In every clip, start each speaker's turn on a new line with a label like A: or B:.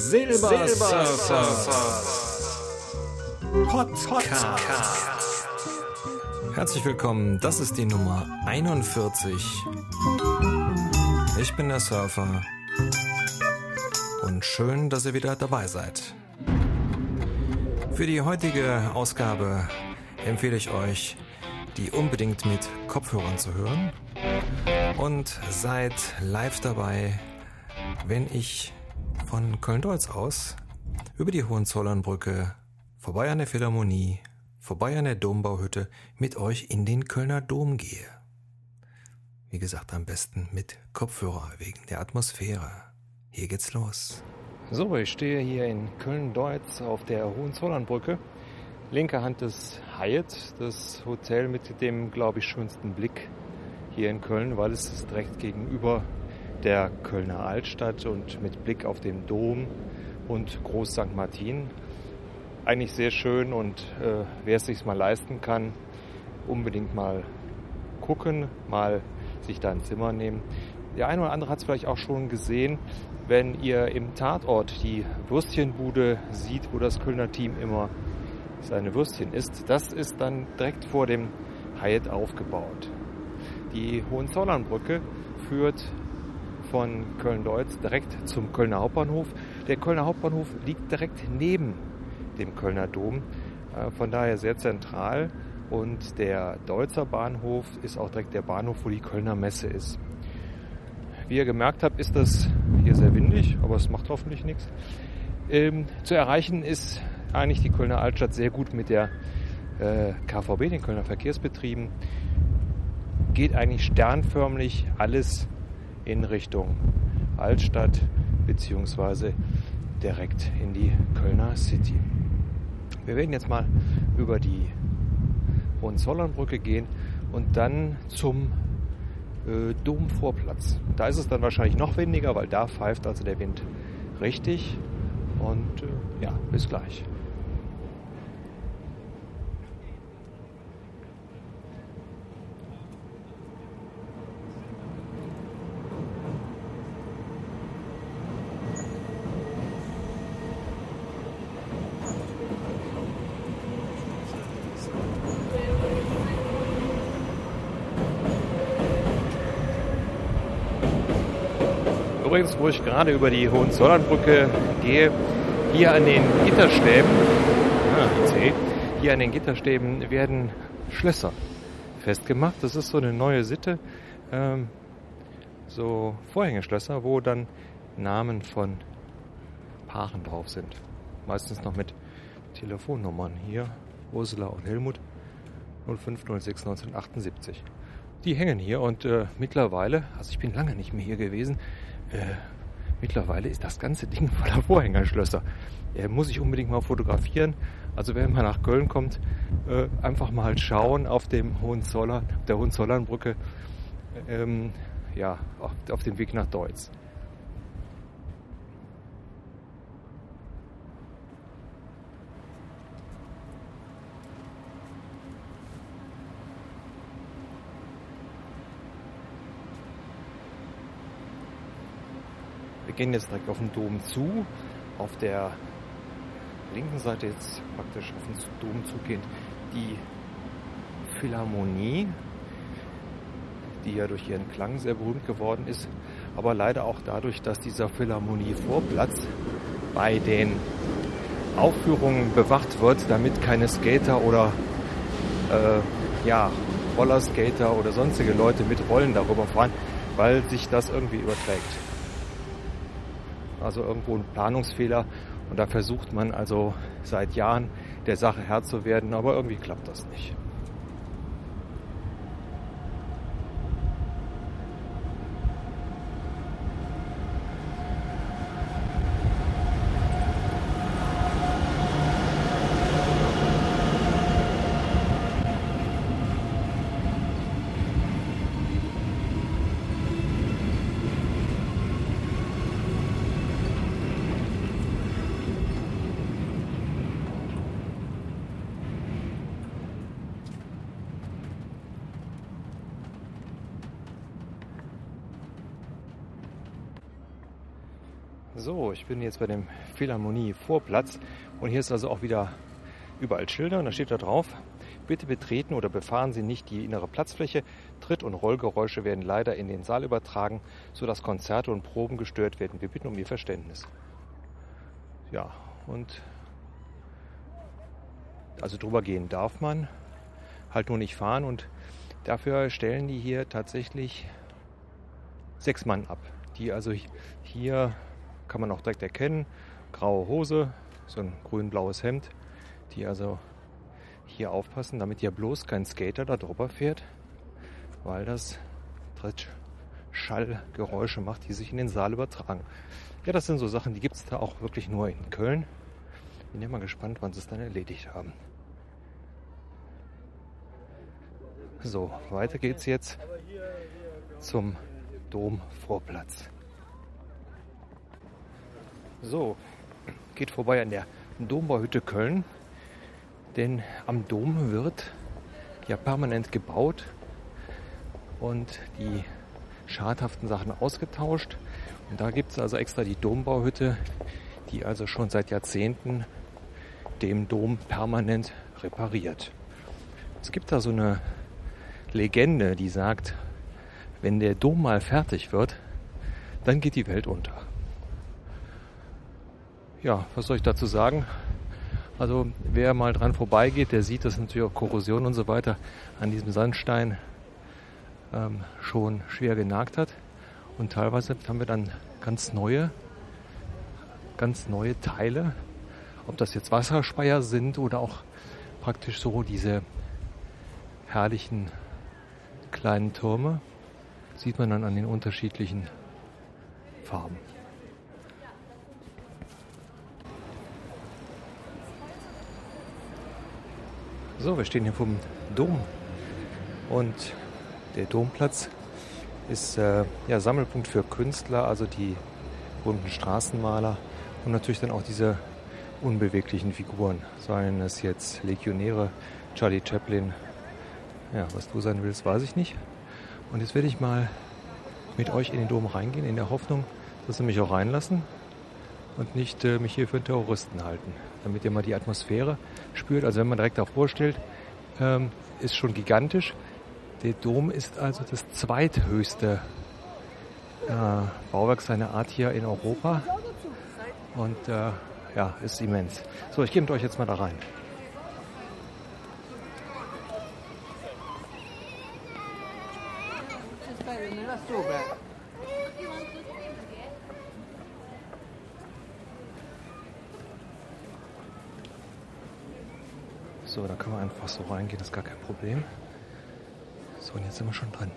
A: Silbersurfer Podcast. Herzlich willkommen, das ist die Nummer 41. Ich bin der Surfer und schön, dass ihr wieder dabei seid. Für die heutige Ausgabe empfehle ich euch, die unbedingt mit Kopfhörern zu hören und seid live dabei, wenn ich von Köln-Deutz aus über die Hohenzollernbrücke, vorbei an der Philharmonie, vorbei an der Dombauhütte mit euch in den Kölner Dom gehe. Wie gesagt, am besten mit Kopfhörer wegen der Atmosphäre. Hier geht's los. So, ich stehe hier in Köln-Deutz auf der Hohenzollernbrücke. Linke Hand des Hyatt, das Hotel mit dem, glaube ich, schönsten Blick hier in Köln, weil es ist direkt gegenüber der Kölner Altstadt und mit Blick auf den Dom und Groß St. Martin. Eigentlich sehr schön und äh, wer es sich mal leisten kann, unbedingt mal gucken, mal sich da ein Zimmer nehmen. Der eine oder andere hat es vielleicht auch schon gesehen, wenn ihr im Tatort die Würstchenbude sieht, wo das Kölner Team immer seine Würstchen isst. Das ist dann direkt vor dem Hyatt aufgebaut. Die Hohenzollernbrücke führt von Köln-Deutz direkt zum Kölner Hauptbahnhof. Der Kölner Hauptbahnhof liegt direkt neben dem Kölner Dom, äh, von daher sehr zentral. Und der Deutzer Bahnhof ist auch direkt der Bahnhof, wo die Kölner Messe ist. Wie ihr gemerkt habt, ist das hier sehr windig, aber es macht hoffentlich nichts. Ähm, zu erreichen ist eigentlich die Kölner Altstadt sehr gut mit der äh, KVB, den Kölner Verkehrsbetrieben. Geht eigentlich sternförmlich alles in Richtung Altstadt beziehungsweise direkt in die Kölner City. Wir werden jetzt mal über die Hohenzollernbrücke gehen und dann zum äh, Domvorplatz. Da ist es dann wahrscheinlich noch weniger, weil da pfeift also der Wind richtig. Und äh, ja, bis gleich. Übrigens, wo ich gerade über die Hohenzollernbrücke gehe, hier an den Gitterstäben, ah, IC, hier an den Gitterstäben werden Schlösser festgemacht. Das ist so eine neue Sitte. Ähm, so Vorhängeschlösser, wo dann Namen von Paaren drauf sind. Meistens noch mit Telefonnummern. Hier Ursula und Helmut 0506 1978. Die hängen hier und äh, mittlerweile, also ich bin lange nicht mehr hier gewesen, äh, mittlerweile ist das ganze Ding voller Vorhängerschlösser. Äh, muss ich unbedingt mal fotografieren. Also wenn man nach Köln kommt, äh, einfach mal schauen auf dem Hohenzoller, der Hohenzollernbrücke, ähm, ja, auf, auf dem Weg nach Deutz. Wir gehen jetzt direkt auf den Dom zu. Auf der linken Seite jetzt praktisch auf den Dom zugehend die Philharmonie, die ja durch ihren Klang sehr berühmt geworden ist, aber leider auch dadurch, dass dieser Philharmonie-Vorplatz bei den Aufführungen bewacht wird, damit keine Skater oder äh, ja, Rollerskater oder sonstige Leute mit Rollen darüber fahren, weil sich das irgendwie überträgt also irgendwo ein Planungsfehler. Und da versucht man also seit Jahren der Sache Herr zu werden, aber irgendwie klappt das nicht. So, ich bin jetzt bei dem Philharmonie Vorplatz und hier ist also auch wieder überall Schilder und da steht da drauf, bitte betreten oder befahren Sie nicht die innere Platzfläche. Tritt- und Rollgeräusche werden leider in den Saal übertragen, sodass Konzerte und Proben gestört werden. Wir bitten um Ihr Verständnis. Ja, und also drüber gehen darf man, halt nur nicht fahren und dafür stellen die hier tatsächlich sechs Mann ab, die also hier kann man auch direkt erkennen. Graue Hose, so ein grün-blaues Hemd, die also hier aufpassen, damit ja bloß kein Skater da drüber fährt, weil das Schallgeräusche macht, die sich in den Saal übertragen. Ja, das sind so Sachen, die gibt es da auch wirklich nur in Köln. Bin ja mal gespannt, wann sie es dann erledigt haben. So, weiter geht's jetzt zum Domvorplatz. So, geht vorbei an der Dombauhütte Köln, denn am Dom wird ja permanent gebaut und die schadhaften Sachen ausgetauscht. Und da gibt es also extra die Dombauhütte, die also schon seit Jahrzehnten dem Dom permanent repariert. Es gibt da so eine Legende, die sagt, wenn der Dom mal fertig wird, dann geht die Welt unter ja, was soll ich dazu sagen? Also wer mal dran vorbeigeht, der sieht, dass natürlich auch Korrosion und so weiter an diesem Sandstein ähm, schon schwer genagt hat. Und teilweise haben wir dann ganz neue, ganz neue Teile. Ob das jetzt Wasserspeier sind oder auch praktisch so diese herrlichen kleinen Türme, sieht man dann an den unterschiedlichen Farben. So, wir stehen hier vom Dom. Und der Domplatz ist äh, ja, Sammelpunkt für Künstler, also die bunten Straßenmaler und natürlich dann auch diese unbeweglichen Figuren, seien es jetzt Legionäre, Charlie Chaplin, ja, was du sein willst, weiß ich nicht. Und jetzt werde ich mal mit euch in den Dom reingehen, in der Hoffnung, dass sie mich auch reinlassen und nicht äh, mich hier für einen Terroristen halten, damit ihr mal die Atmosphäre spürt. Also wenn man direkt davor stellt, ähm, ist schon gigantisch. Der Dom ist also das zweithöchste äh, Bauwerk seiner Art hier in Europa und äh, ja, ist immens. So, ich gehe mit euch jetzt mal da rein. So, da kann man einfach so reingehen, ist gar kein Problem. So, und jetzt sind wir schon drin.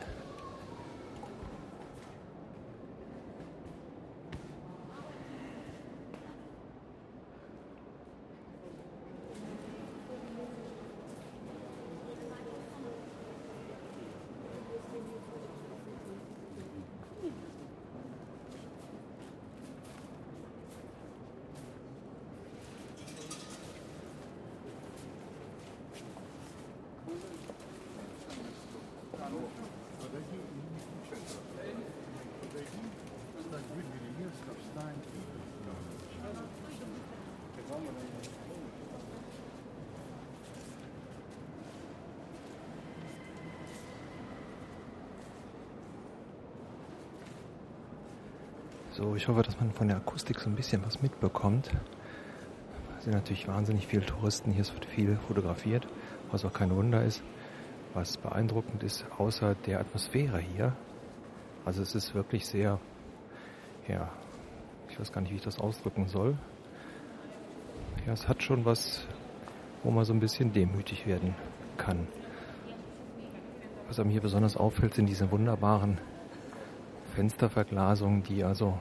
A: So, ich hoffe, dass man von der Akustik so ein bisschen was mitbekommt. Es sind natürlich wahnsinnig viele Touristen. Hier wird viel fotografiert, was auch kein Wunder ist. Was beeindruckend ist, außer der Atmosphäre hier. Also es ist wirklich sehr, ja, ich weiß gar nicht, wie ich das ausdrücken soll. Ja, es hat schon was, wo man so ein bisschen demütig werden kann. Was einem hier besonders auffällt, sind diese wunderbaren Fensterverglasungen, die also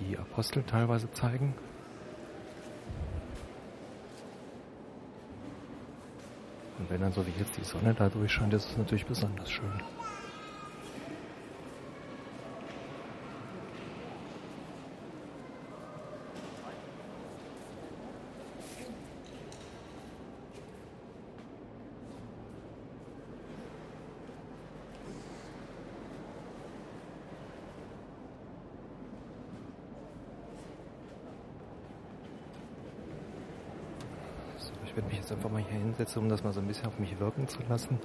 A: die Apostel teilweise zeigen. Und wenn dann so wie jetzt die Sonne da durchscheint, ist es natürlich besonders schön. Werde mich jetzt einfach mal hier hinsetzen, um das mal so ein bisschen auf mich wirken zu lassen.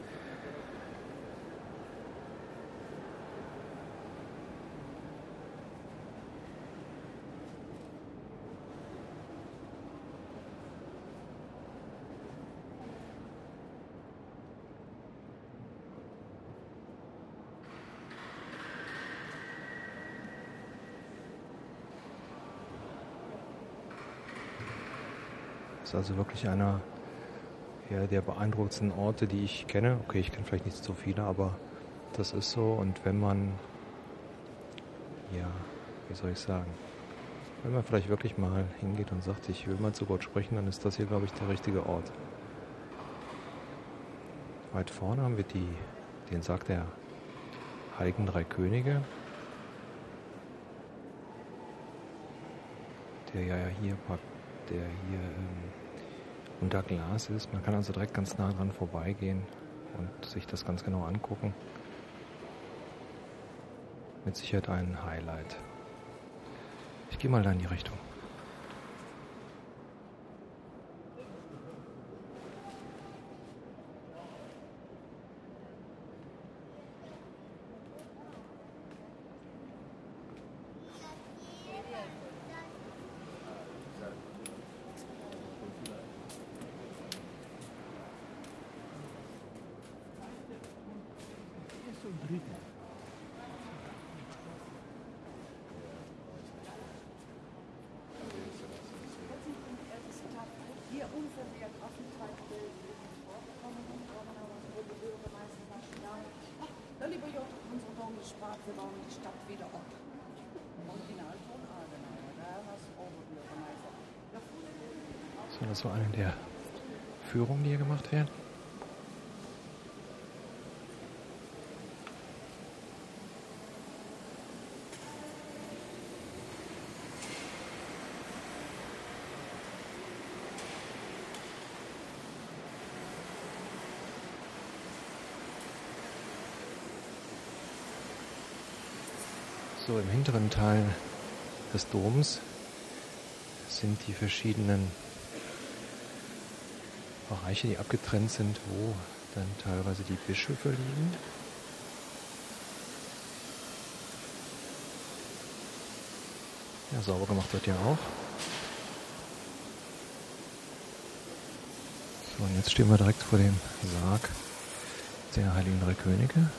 A: Ist also wirklich einer ja, der beeindruckendsten Orte, die ich kenne. Okay, ich kenne vielleicht nicht so viele, aber das ist so. Und wenn man, ja, wie soll ich sagen, wenn man vielleicht wirklich mal hingeht und sagt, ich will mal zu Gott sprechen, dann ist das hier, glaube ich, der richtige Ort. Weit vorne haben wir die, den Sarg der Heiligen Drei Könige, der ja hier, der hier ähm, unter Glas ist. Man kann also direkt ganz nah dran vorbeigehen und sich das ganz genau angucken. Mit Sicherheit ein Highlight. Ich gehe mal da in die Richtung. So, das war eine der Führungen, die hier gemacht werden. So, im hinteren Teil des Doms sind die verschiedenen Bereiche, die abgetrennt sind, wo dann teilweise die Bischöfe liegen. Ja, sauber gemacht wird ja auch. So, und jetzt stehen wir direkt vor dem Sarg der Heiligen Drei Könige.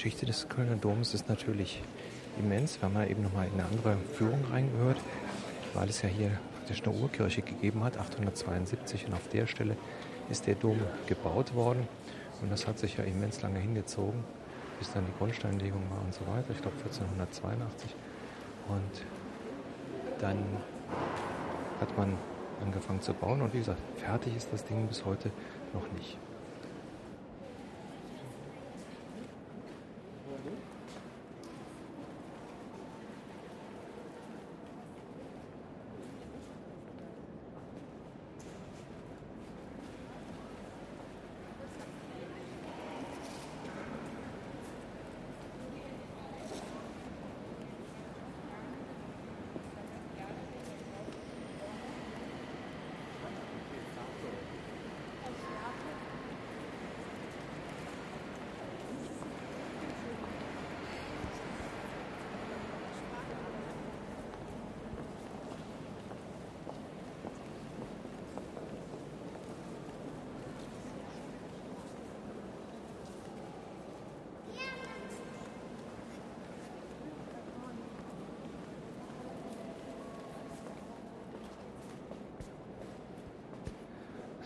A: Geschichte des Kölner Doms ist natürlich immens. Wir haben ja eben nochmal in eine andere Führung reingehört, weil es ja hier praktisch eine Urkirche gegeben hat, 872. Und auf der Stelle ist der Dom gebaut worden. Und das hat sich ja immens lange hingezogen, bis dann die Grundsteinlegung war und so weiter. Ich glaube 1482. Und dann hat man angefangen zu bauen. Und wie gesagt, fertig ist das Ding bis heute noch nicht.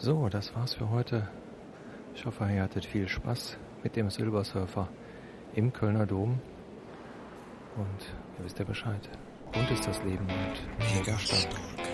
A: So, das war's für heute. Ich hoffe, ihr hattet viel Spaß mit dem Silbersurfer im Kölner Dom. Und ihr wisst ja Bescheid. Bunt ist das Leben und mega stark.